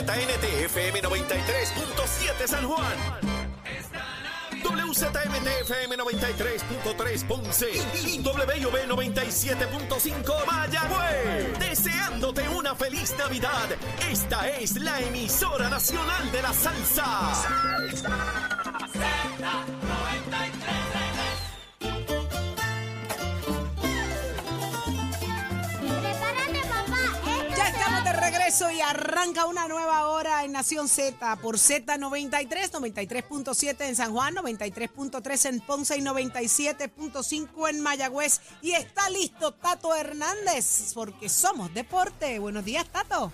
WZNT-FM 93.7 San Juan. WZMT-FM 93.3 Ponce y WB 97.5 Mayagüez. Deseándote una feliz Navidad. Esta es la emisora nacional de la salsa. Prepárate, regreso y arranca una nueva hora en Nación Z por Z93, 93.7 en San Juan, 93.3 en Ponce y 97.5 en Mayagüez. Y está listo Tato Hernández, porque somos deporte. Buenos días, Tato.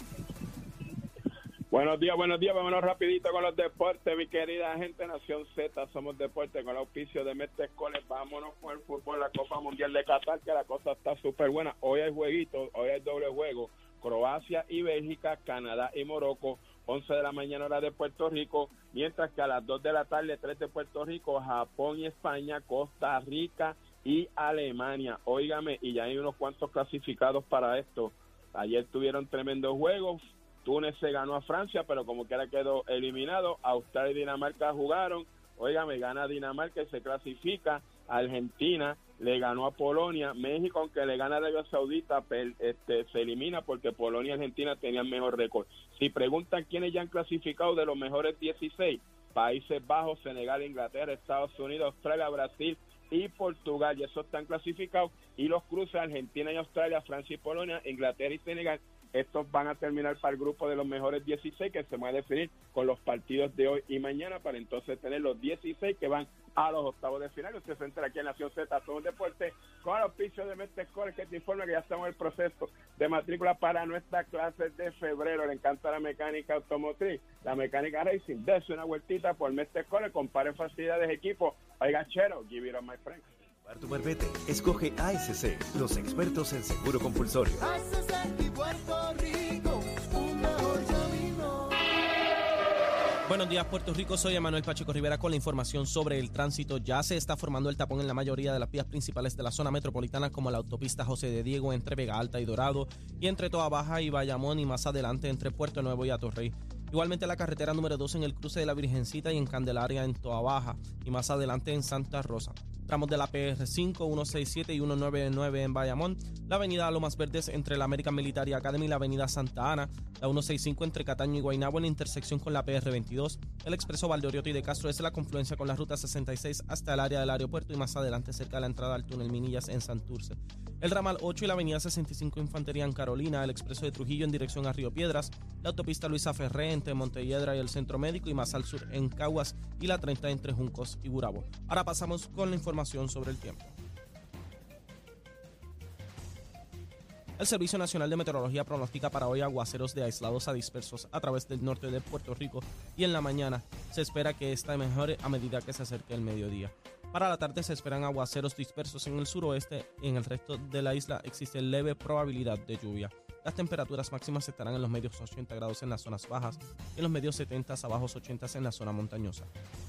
Buenos días, buenos días. Vámonos rapidito con los deportes, mi querida gente Nación Z. Somos deporte con el auspicio de Mestre Escoles. Vámonos con el fútbol, la Copa Mundial de Qatar, que la cosa está súper buena. Hoy hay jueguitos, hoy hay doble juego. Croacia y Bélgica, Canadá y Morocco. 11 de la mañana hora de Puerto Rico, mientras que a las 2 de la tarde 3 de Puerto Rico, Japón y España, Costa Rica y Alemania. Óigame, y ya hay unos cuantos clasificados para esto. Ayer tuvieron tremendos juegos, Túnez se ganó a Francia, pero como quiera quedó eliminado. Australia y Dinamarca jugaron. Óigame, gana Dinamarca y se clasifica. Argentina le ganó a Polonia. México, aunque le gana a Arabia Saudita, este, se elimina porque Polonia y Argentina tenían mejor récord. Si preguntan quiénes ya han clasificado de los mejores 16, Países Bajos, Senegal, Inglaterra, Estados Unidos, Australia, Brasil y Portugal, y esos están clasificados. Y los cruces Argentina y Australia, Francia y Polonia, Inglaterra y Senegal estos van a terminar para el grupo de los mejores 16 que se va a definir con los partidos de hoy y mañana para entonces tener los 16 que van a los octavos de final. Usted se entera aquí en Nación Z, todo un deporte con el auspicio de Mestre Core que te informa que ya estamos en el proceso de matrícula para nuestra clase de febrero. Le encanta la mecánica automotriz, la mecánica racing. Dese una vueltita por Mestre Core, compare facilidades de equipo. Oiga, chero, give it on my friend. Para tu barbete, escoge ASC, los expertos en seguro compulsorio. Buenos días, Puerto Rico. Soy Emanuel Pacheco Rivera con la información sobre el tránsito. Ya se está formando el tapón en la mayoría de las vías principales de la zona metropolitana, como la autopista José de Diego entre Vega Alta y Dorado, y entre Toa Baja y Bayamón, y más adelante entre Puerto Nuevo y Atorrey. Igualmente la carretera número 2 en el cruce de la Virgencita y en Candelaria en Toa Baja, y más adelante en Santa Rosa. Tramos de la PR5, 167 y 199 en Bayamón, la avenida Lomas Verdes entre la American Military Academy y la avenida Santa Ana, la 165 entre Cataño y Guaynabo en intersección con la PR22, el expreso Valdorioto y de Castro es la confluencia con la ruta 66 hasta el área del aeropuerto y más adelante cerca de la entrada al túnel Minillas en Santurce. El ramal 8 y la avenida 65 Infantería en Carolina, el expreso de Trujillo en dirección a Río Piedras, la autopista Luisa Ferré entre Montelledra y el Centro Médico y más al sur en Caguas. Y la 30 entre Juncos y Burabo. Ahora pasamos con la información sobre el tiempo. El Servicio Nacional de Meteorología pronostica para hoy aguaceros de aislados a dispersos a través del norte de Puerto Rico y en la mañana se espera que esta mejore a medida que se acerque el mediodía. Para la tarde se esperan aguaceros dispersos en el suroeste y en el resto de la isla existe leve probabilidad de lluvia. Las temperaturas máximas estarán en los medios 80 grados en las zonas bajas y en los medios 70 a bajos 80 en la zona montañosa.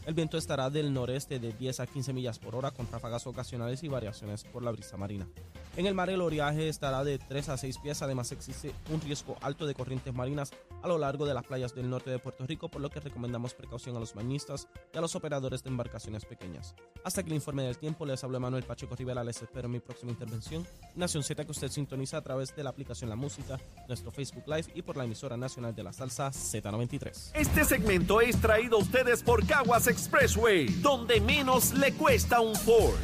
El viento estará del noreste de 10 a 15 millas por hora con ráfagas ocasionales y variaciones por la brisa marina. En el mar el oleaje estará de 3 a 6 pies, además existe un riesgo alto de corrientes marinas a lo largo de las playas del norte de Puerto Rico, por lo que recomendamos precaución a los bañistas y a los operadores de embarcaciones pequeñas. Hasta que el informe del tiempo les habló Manuel Pacheco Rivera, les espero en mi próxima intervención. Nación Z que usted sintoniza a través de la aplicación La Música, nuestro Facebook Live y por la emisora nacional de la salsa Z93. Este segmento es traído a ustedes por Caguas Expressway, donde menos le cuesta un Ford.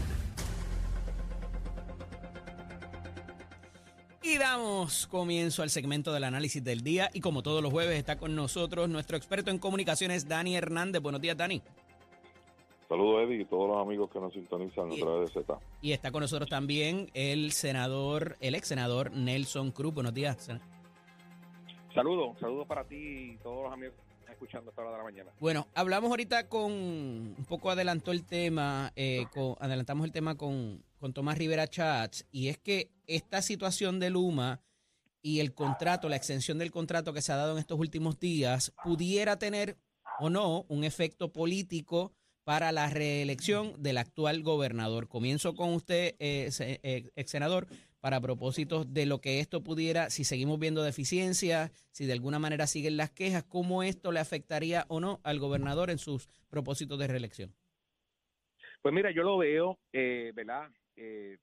Y damos comienzo al segmento del análisis del día y como todos los jueves está con nosotros nuestro experto en comunicaciones Dani Hernández. Buenos días Dani. Saludos, Eddie, y todos los amigos que nos sintonizan a través de Z. Y está con nosotros también el senador, el ex senador Nelson Cruz. Buenos días. Saludos, saludos para ti y todos los amigos que están escuchando esta hora de la mañana. Bueno, hablamos ahorita con, un poco adelantó el tema, eh, con- adelantamos el tema con, con Tomás Rivera Chats, y es que esta situación de Luma y el contrato, la extensión del contrato que se ha dado en estos últimos días, pudiera tener o no un efecto político para la reelección del actual gobernador. Comienzo con usted, eh, eh, ex senador, para propósitos de lo que esto pudiera, si seguimos viendo deficiencias, si de alguna manera siguen las quejas, cómo esto le afectaría o no al gobernador en sus propósitos de reelección? Pues mira, yo lo veo, eh, ¿verdad? Eh,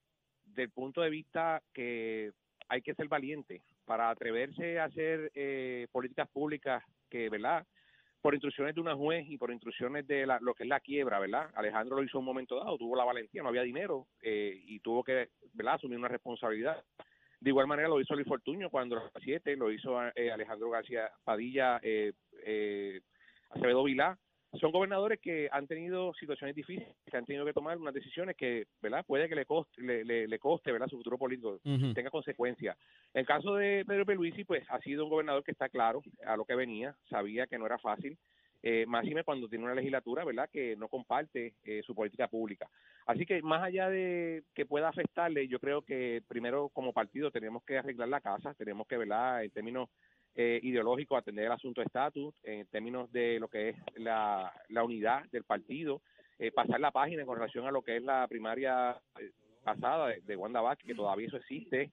del punto de vista que hay que ser valiente para atreverse a hacer eh, políticas públicas que, ¿verdad? Por instrucciones de una juez y por instrucciones de la, lo que es la quiebra, ¿verdad? Alejandro lo hizo en un momento dado, tuvo la valentía, no había dinero eh, y tuvo que, ¿verdad? Asumir una responsabilidad. De igual manera lo hizo Luis Fortuño cuando era siete, lo hizo eh, Alejandro García Padilla, eh, eh, Acevedo Vilá, son gobernadores que han tenido situaciones difíciles, que han tenido que tomar unas decisiones que, ¿verdad? Puede que le coste, le, le, le coste, ¿verdad? Su futuro político tenga consecuencias. En el caso de Pedro Pierluisi, pues ha sido un gobernador que está claro a lo que venía, sabía que no era fácil, eh, máxime cuando tiene una legislatura, ¿verdad? Que no comparte eh, su política pública. Así que más allá de que pueda afectarle, yo creo que primero como partido tenemos que arreglar la casa, tenemos que, ¿verdad? En términos eh, ideológicos, atender el asunto de estatus, en términos de lo que es la, la unidad del partido, eh, pasar la página con relación a lo que es la primaria eh, pasada de, de Wanda Vázquez, que todavía eso existe,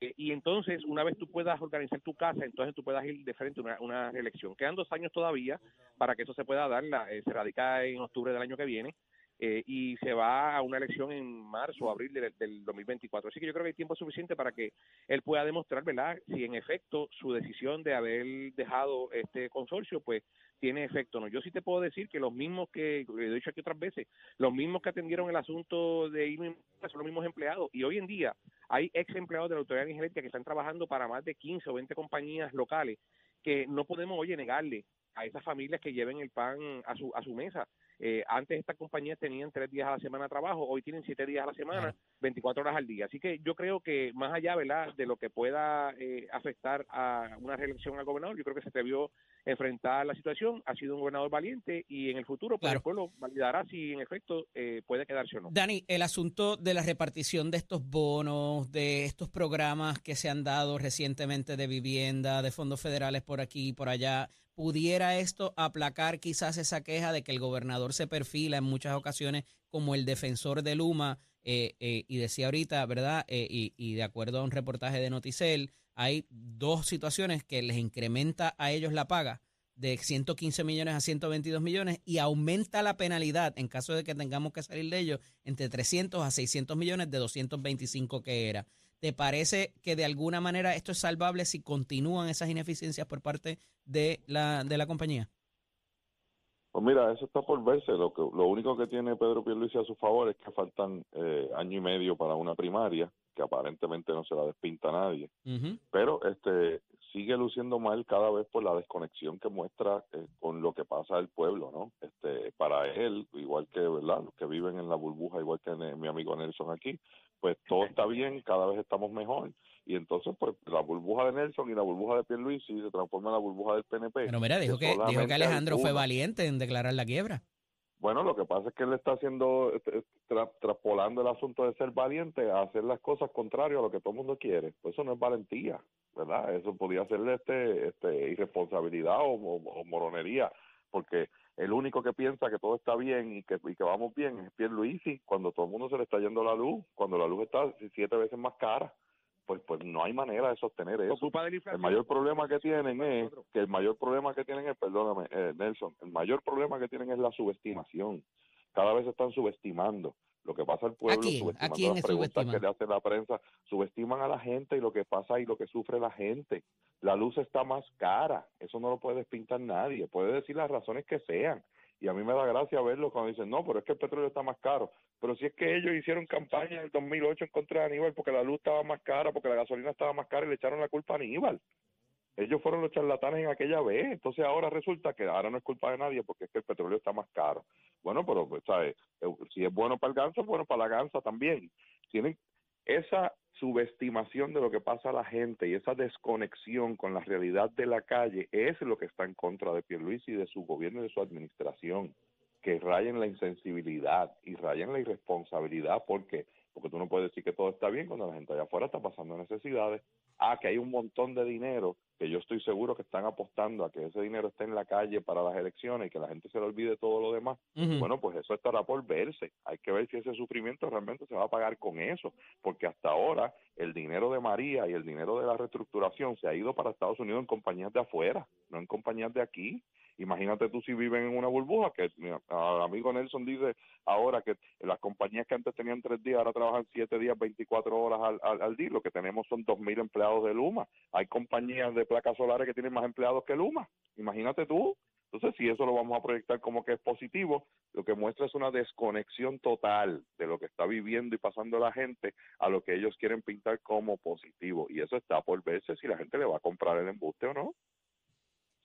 eh, y entonces, una vez tú puedas organizar tu casa, entonces tú puedas ir de frente a una, una reelección. Quedan dos años todavía para que eso se pueda dar. La, se radica en octubre del año que viene eh, y se va a una elección en marzo o abril del, del 2024. Así que yo creo que hay tiempo suficiente para que él pueda demostrar, ¿verdad?, si en efecto su decisión de haber dejado este consorcio, pues tiene efecto no. Yo sí te puedo decir que los mismos que, he dicho aquí otras veces, los mismos que atendieron el asunto de María son los mismos empleados. Y hoy en día hay ex empleados de la Autoridad Energética que están trabajando para más de 15 o 20 compañías locales que no podemos, oye, negarle a esas familias que lleven el pan a su, a su mesa. Eh, antes estas compañías tenían tres días a la semana de trabajo, hoy tienen siete días a la semana, 24 horas al día. Así que yo creo que más allá, ¿verdad?, de lo que pueda eh, afectar a una reelección al gobernador, yo creo que se a enfrentar la situación, ha sido un gobernador valiente y en el futuro pues, Claro. el pueblo validará si en efecto eh, puede quedarse o no. Dani, el asunto de la repartición de estos bonos, de estos programas que se han dado recientemente de vivienda, de fondos federales por aquí y por allá, ¿pudiera esto aplacar quizás esa queja de que el gobernador se perfila en muchas ocasiones como el defensor de Luma? Eh, eh, y decía ahorita, ¿verdad? Eh, y, y de acuerdo a un reportaje de Noticel, hay dos situaciones que les incrementa a ellos la paga de 115 millones a 122 millones y aumenta la penalidad en caso de que tengamos que salir de ellos entre 300 a 600 millones de 225 que era. ¿Te parece que de alguna manera esto es salvable si continúan esas ineficiencias por parte de la, de la compañía? Pues mira, eso está por verse. Lo que lo único que tiene Pedro Pierluisi a su favor es que faltan eh, año y medio para una primaria, que aparentemente no se la despinta a nadie. Pero este sigue luciendo mal cada vez por la desconexión que muestra eh, con lo que pasa al pueblo, ¿no? Este para él, igual que verdad, los que viven en la burbuja, igual que mi amigo Nelson aquí, pues todo está bien, cada vez estamos mejor y entonces pues la burbuja de Nelson y la burbuja de Pierluisi se transforma en la burbuja del PNP. Pero mira, dijo que, dijo que Alejandro fue valiente en declarar la quiebra. Bueno, lo que pasa es que él está haciendo, este, tra- traspolando el asunto de ser valiente a hacer las cosas contrarias a lo que todo el mundo quiere. Pues eso no es valentía, ¿verdad? Eso podría ser este, este, irresponsabilidad o, o- o moronería, porque el único que piensa que todo está bien y que, y que vamos bien es Pierluisi, cuando todo el mundo se le está yendo la luz, cuando la luz está siete veces más cara, pues pues no hay manera de sostener eso. Ocupa de la El mayor problema que tienen es que el mayor problema que tienen es, perdóname, eh, Nelson, el mayor problema que tienen es la subestimación. Cada vez están subestimando lo que pasa al pueblo, ¿A quién? ¿A subestimando quién las preguntas que subestiman? le hace la prensa, subestiman a la gente y lo que pasa y lo que sufre la gente. La luz está más cara, eso no lo puede despintar nadie, puede decir las razones que sean. Y a mí me da gracia verlo cuando dicen, no, pero es que el petróleo está más caro. Pero si es que ellos hicieron campaña en el 2008 en contra de Aníbal porque la luz estaba más cara, porque la gasolina estaba más cara y le echaron la culpa a Aníbal. Ellos fueron los charlatanes en aquella vez. Entonces ahora resulta que ahora no es culpa de nadie porque es que el petróleo está más caro. Bueno, pero, pues, ¿sabes? Eh, Si es bueno para el ganso, es bueno para la gansa también. Tienen esa subestimación de lo que pasa a la gente y esa desconexión con la realidad de la calle es lo que está en contra de Pierluisi y de su gobierno y de su administración. Que rayen la insensibilidad y rayen la irresponsabilidad porque porque tú no puedes decir que todo está bien cuando la gente allá afuera está pasando necesidades. Ah, que hay un montón de dinero que yo estoy seguro que están apostando a que ese dinero esté en la calle para las elecciones y que la gente se le olvide todo lo demás, bueno, pues eso estará por verse. Hay que ver si ese sufrimiento realmente se va a pagar con eso, porque hasta ahora el dinero de María y el dinero de la reestructuración se ha ido para Estados Unidos en compañías de afuera, no en compañías de aquí. Imagínate tú si viven en una burbuja, que mi a- amigo Nelson dice ahora que las compañías que antes tenían tres días, ahora trabajan siete días, 24 horas al, al, al día. Lo que tenemos son 2.000 empleados de Luma. Hay compañías de placas solares que tienen más empleados que Luma. Imagínate tú. Entonces, si eso lo vamos a proyectar como que es positivo, lo que muestra es una desconexión total de lo que está viviendo y pasando la gente a lo que ellos quieren pintar como positivo. Y eso está por verse si la gente le va a comprar el embuste o no.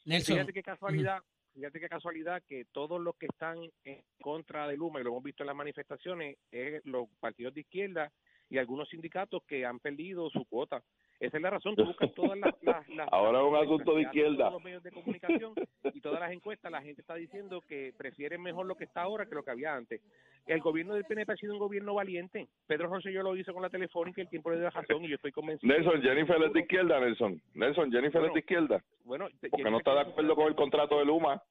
Nelson. Fíjate qué casualidad, fíjate qué casualidad que todos los que están en contra de Luma, y lo hemos visto en las manifestaciones, es los partidos de izquierda y algunos sindicatos que han perdido su cuota. Esa es la razón, tú buscas todas las... las- las- Ahora es un asunto de izquierda. todos los medios de comunicación y todas las encuestas, la gente está diciendo que prefieren mejor lo que está ahora que lo que había antes. El gobierno del PNP ha sido un gobierno valiente. Pedro Rosselló lo hizo con la telefónica y el tiempo le dio razón y yo estoy convencido. Nelson, Jennifer es de izquierda, Nelson. Nelson, Jennifer es de izquierda. Bueno, Porque no está de acuerdo con el contrato de Luma.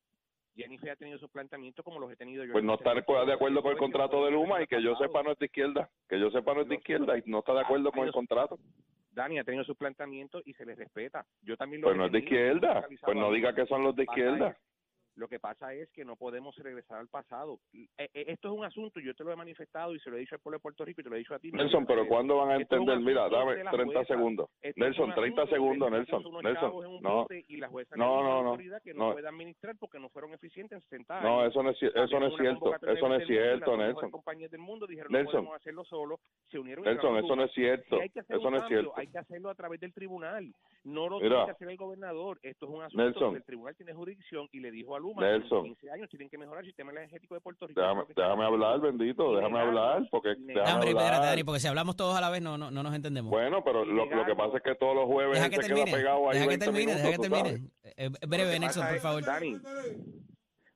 Jennifer ha tenido sus planteamientos como los he tenido yo. Pues no está de acuerdo con el contrato de Luma y que yo sepa no es de izquierda. Que yo sepa no es de izquierda y no está de acuerdo con el contrato. Dani ha tenido sus planteamientos y se les respeta. Yo también lo Pues no es de izquierda. Pues no diga que son los de izquierda. Lo que pasa es que no podemos regresar al pasado. Eh, eh, Esto es un asunto, yo te lo he manifestado y se lo he dicho al pueblo de Puerto Rico y te lo he dicho a ti. Nelson, pero ¿cuándo van a entender? Mira, dame de la 30 jueza. segundos. Nelson, un 30 asunto segundos, Nelson. Nelson, no. Y la jueza No, no, no, que no, puede administrar porque no fueron eficientes en 60 años. No, eso no es, eso no es cierto. Eso no es cierto, Nelson. compañías del mundo dijeron no Nelson. podemos hacerlo solo. Se unieron Nelson, eso no es cierto. Eso no es cierto. Hay que hacerlo a través del tribunal. No lo tiene que hacer el gobernador. Esto es un asunto el tribunal tiene jurisdicción y le dijo a Luma Nelson. en 15 años tienen que mejorar el sistema energético de Puerto Rico. Déjame, déjame hablar, bendito, déjame hablar, porque déjame negarlo. Dani, espérate, hablar. Dani, porque si hablamos todos a la vez no, no, no nos entendemos. Bueno, pero lo, lo que pasa es que todos los jueves deja él que se termine, queda pegado ahí deja que 20 termine, deja que minutos, termine. Eh, Lo breve, Nelson, por favor. Dani,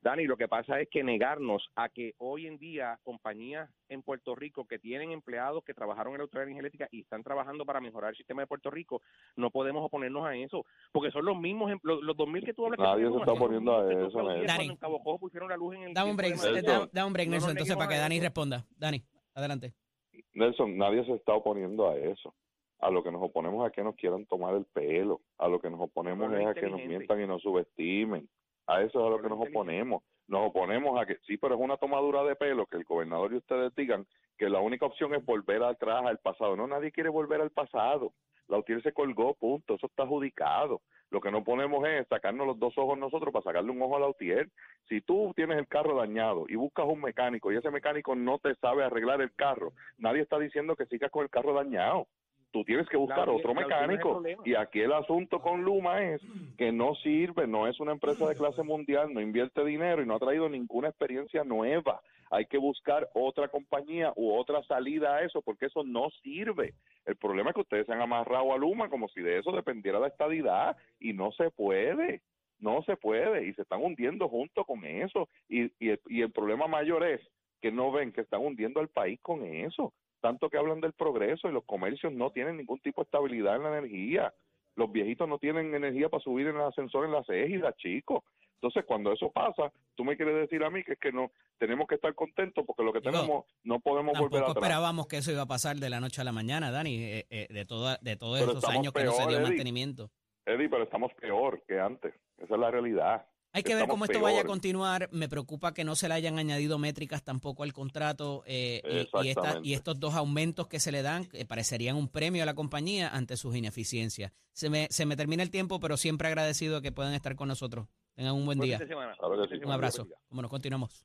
Dani, lo que pasa es que negarnos a que hoy en día compañías en Puerto Rico que tienen empleados que trabajaron en la autoridad energética y están trabajando para mejorar el sistema de Puerto Rico, no podemos oponernos a eso, porque son los mismos, em- los, los 2.000 que tú hablas. Nadie se está oponiendo a tú eso, cuando en Cabo Cojo pusieron la luz en el Dame un break, da, da un break, No Nelson, nos entonces para que Dani eso. responda. Dani, adelante. Nelson, nadie se está oponiendo a eso. A lo que nos oponemos es a que nos quieran tomar el pelo. A lo que nos oponemos es a que nos mientan y nos subestimen. A eso es a lo que nos oponemos. Nos oponemos a que, sí, pero es una tomadura de pelo que el gobernador y ustedes digan que la única opción es volver atrás al pasado. No, nadie quiere volver al pasado. La UTIER se colgó, punto. Eso está adjudicado. Lo que no ponemos es sacarnos los dos ojos nosotros para sacarle un ojo a la UTIER. Si tú tienes el carro dañado y buscas un mecánico y ese mecánico no te sabe arreglar el carro, nadie está diciendo que sigas con el carro dañado. Tú tienes que buscar La- otro mecánico. Y aquí el asunto con Luma es que no sirve, no es una empresa de clase mundial, no invierte dinero y no ha traído ninguna experiencia nueva. Hay que buscar otra compañía u otra salida a eso porque eso no sirve. El problema es que ustedes se han amarrado a Luma como si de eso dependiera la estadidad y no se puede. No se puede y se están hundiendo junto con eso. Y, y, el, y el problema mayor es que no ven que están hundiendo al país con eso. Tanto que hablan del progreso y los comercios no tienen ningún tipo de estabilidad en la energía. Los viejitos no tienen energía para subir en el ascensor en las égidas, chicos. Entonces, cuando eso pasa, tú me quieres decir a mí que es que no tenemos que estar contentos porque lo que tenemos no podemos volver atrás. esperábamos que eso iba a pasar de la noche a la mañana, Dani, eh, eh, de, toda, de todos Pero esos años que no se peor, dio Eddie. mantenimiento. Eddie, pero estamos peor que antes. Esa es la realidad. Hay que ver cómo esto vaya a continuar. Me preocupa que no se le hayan añadido métricas tampoco al contrato eh, y- y, esta- Exactamente. y estos dos aumentos que se le dan que parecerían un premio a la compañía ante sus ineficiencias. Se me, se me termina el tiempo, pero siempre agradecido que puedan estar con nosotros. Tengan un buen día. Un abrazo. Nos continuamos.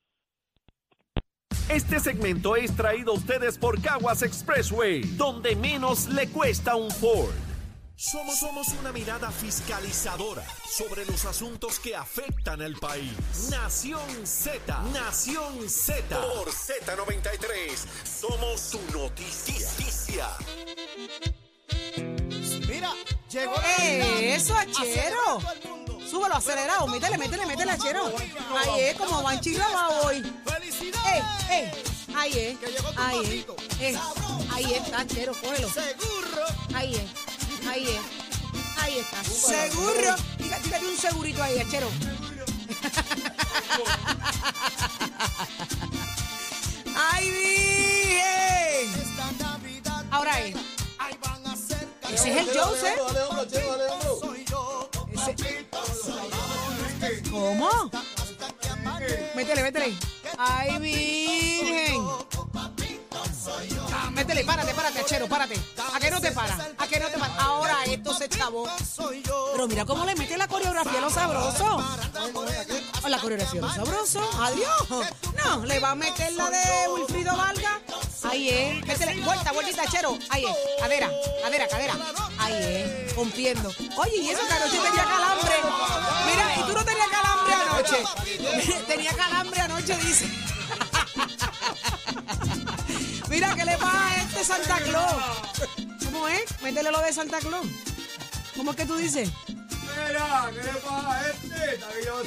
Este segmento es traído a ustedes por Caguas Expressway, donde menos le cuesta un Ford. Somos, somos una mirada fiscalizadora sobre los asuntos que afectan al país. Nación Z, Nación Z. Por Z93, somos su noticia. Mira, llegó ¡Eh, eso, Achero! Súbelo acelerado, métele, métele, métele, Achero. Ahí es como van va hoy. ¡Felicidades! ¡Eh, eh! Ahí es, ahí es, eh. Ahí está, Achero, cógelo. Seguro. Ahí es, ahí es, ahí Seguro. Tira- Tírate un segurito ahí, achero. ¡Ay, virgen! Ahora es. ahí van a ser Ese es el Joseph. yo. ¿Cómo? Métele, métele. ¡Ay, virgen! Métele, párate, párate, achero, párate. ¿A qué no te para? ¿A qué no te para? Ahora esto se chavó. Pero mira cómo le mete la coreografía a lo sabroso. O la coreografía a lo sabroso. Adiós. No, le va a meter la de Wilfrido Valga. Ahí es. Métele. Vuelta, vueltita, chero. Ahí es. Cadera, cadera, cadera. Ahí es. Rompiendo. Oye, y eso que anoche tenía calambre. Mira, y tú no tenías calambre anoche. tenía calambre anoche, dice. Mira, ¿qué le pasa a este Santa Claus? ¿Cómo es? Métele lo de Santa Claus. ¿Cómo es que tú dices? Mira, ¿qué le pasa a este?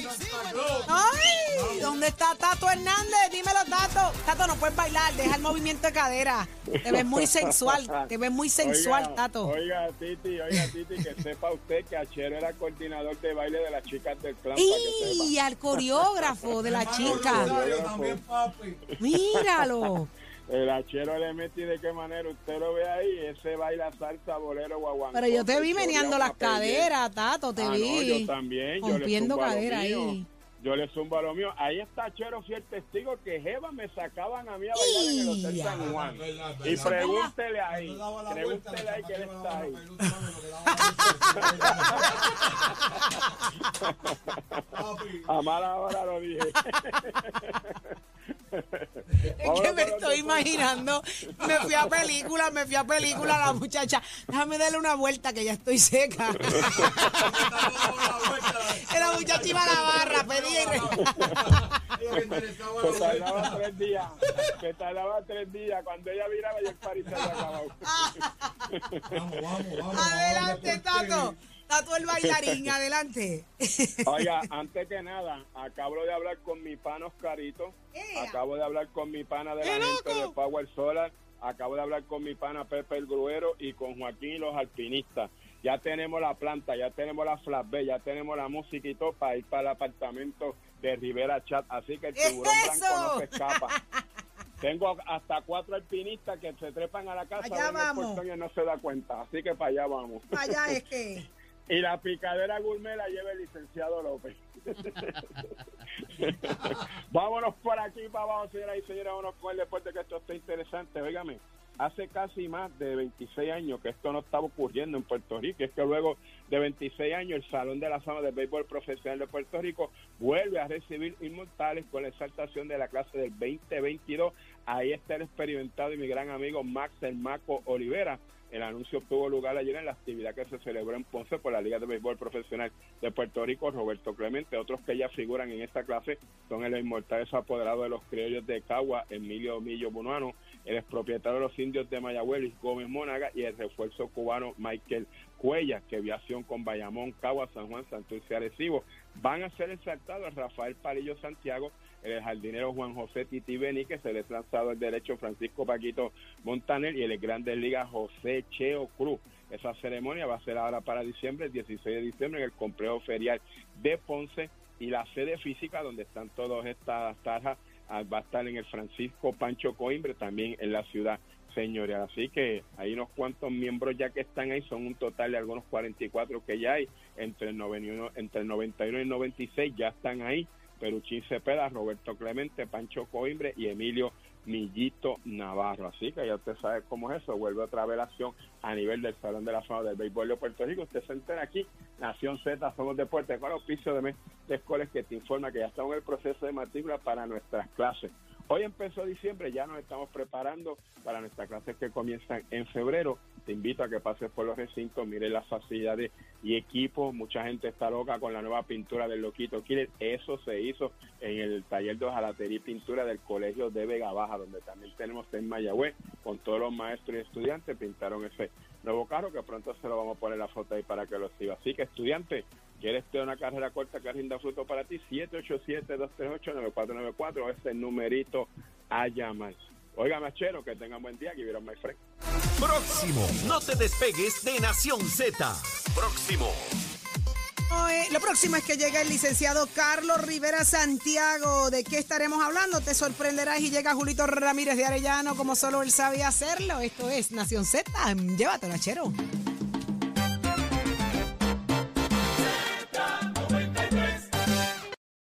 Santa Claus. ¡Ay! ¿Dónde está Tato Hernández? Dímelo, Tato. Tato, no puedes bailar, deja el movimiento de cadera. Te ves muy sensual, te ves muy sensual, Oiga, Tato. Oiga, Titi, oiga, Titi, que sepa usted que Achero era coordinador de baile de las chicas del clan. ¡Y al coreógrafo de la chica! Rosario también, papi. ¡Míralo! El Achero le metí de qué manera usted lo ve ahí, ese baila salsa, bolero, guaguancó. Pero yo te vi meneando las caderas, Tato, te Ah, no, vi. yo también, yo le Rompiendo zumbo a lo cadera mío. ahí. Yo le zumbo a lo mío. Ahí está Chero fiel testigo que Jeva me sacaban a mí a bailar en el Hotel. San Juan. Verdad, Y pregúntele ahí, pregúntele ahí que él está ahí. A mala hora lo dije. Es que me estoy imaginando. Me fui a película, me fui a película la muchacha. Déjame darle una vuelta que ya estoy seca. La muchacha iba a la barra, interesaba Se tardaba tres días. Se tardaba tres días. Cuando ella viraba, ya el party se había acabado. Vamos, vamos, vamos. Adelante, Tato. Tato el bailarín, adelante. Oiga, antes que nada, acabo de hablar con mi pana Oscarito. ¡Ea! Acabo de hablar con mi pana de la ¡Qué gente de Power Solar. Acabo de hablar con mi pana Pepe el Gruero y con Joaquín los alpinistas. Ya tenemos la planta, ya tenemos la flatbed, ya tenemos la música y todo para ir para el apartamento de Rivera Chat. Así que el tiburón ¡Eso! blanco no se escapa. Tengo hasta cuatro alpinistas que se trepan a la casa, Allá vamos. y no se da cuenta. Así que para allá vamos. Allá es que. Y la picadera gourmet la lleva el licenciado López. Vámonos por aquí para abajo, señoras y señores. Vámonos con el deporte que esto está interesante. Óigame, hace casi más de 26 años que esto no estaba ocurriendo en Puerto Rico. Es que luego de 26 años el Salón de la Fama del Béisbol Profesional de Puerto Rico vuelve a recibir inmortales con la exaltación de la clase del 2022. Ahí está el experimentado y mi gran amigo Max El Maco Olivera. El anuncio tuvo lugar ayer en la actividad que se celebró en Ponce por la Liga de Béisbol Profesional de Puerto Rico, Roberto Clemente. Otros que ya figuran en esta clase son el inmortal apoderado de los criollos de Cagua, Emilio Millo Bunuano, el expropietario de los indios de Mayagüez, Gómez Mónaga, y el refuerzo cubano Michael Cuella, que viación con Bayamón, Cagua, San Juan, Santurce y Arecibo. Van a ser exaltados Rafael Palillo Santiago, el jardinero Juan José Titi Beníquez, el ex lanzador derecho Francisco Paquito Montaner y el Grandes Ligas José Cheo Cruz. Esa ceremonia va a ser ahora para diciembre, el 16 de diciembre, en el complejo ferial de Ponce y la sede física donde están todas estas tarjas va a estar en el Francisco Pancho Coimbre, también en la ciudad señorial. Así que hay unos cuantos miembros ya que están ahí, son un total de algunos 44 que ya hay, entre el 91, entre el 91 y el 96 ya están ahí. Peruchín Cepeda, Roberto Clemente, Pancho Coimbre y Emilio Millito Navarro. Así que ya usted sabe cómo es eso. Vuelve otra vez la acción a nivel del Salón de la Fama del Béisbol de Puerto Rico. Usted se entera aquí, Nación Z, somos deportes con auspicio de de escuelas que te informa que ya estamos en el proceso de matrícula para nuestras clases. Hoy empezó diciembre, ya nos estamos preparando para nuestras clases que comienzan en febrero. Te invito a que pases por los recintos, mire las facilidades y equipos. Mucha gente está loca con la nueva pintura del Loquito Killer. Eso se hizo en el taller de hojalatería y pintura del Colegio de Vega Baja, donde también tenemos en Mayagüez, con todos los maestros y estudiantes, pintaron ese nuevo carro que pronto se lo vamos a poner la foto ahí para que lo siga. Así que estudiante, ¿quieres tener una carrera corta que rinda fruto para ti? 787-238-9494 es el numerito a llamar. Oiga, Machero, que tengan buen día. Que vieron my friend. Próximo. No te despegues de Nación Z. Próximo. Lo próximo es que llega el licenciado Carlos Rivera Santiago. ¿De qué estaremos hablando? Te sorprenderás y llega Julito Ramírez de Arellano como solo él sabía hacerlo. Esto es Nación Z. Llévatelo, Nachero.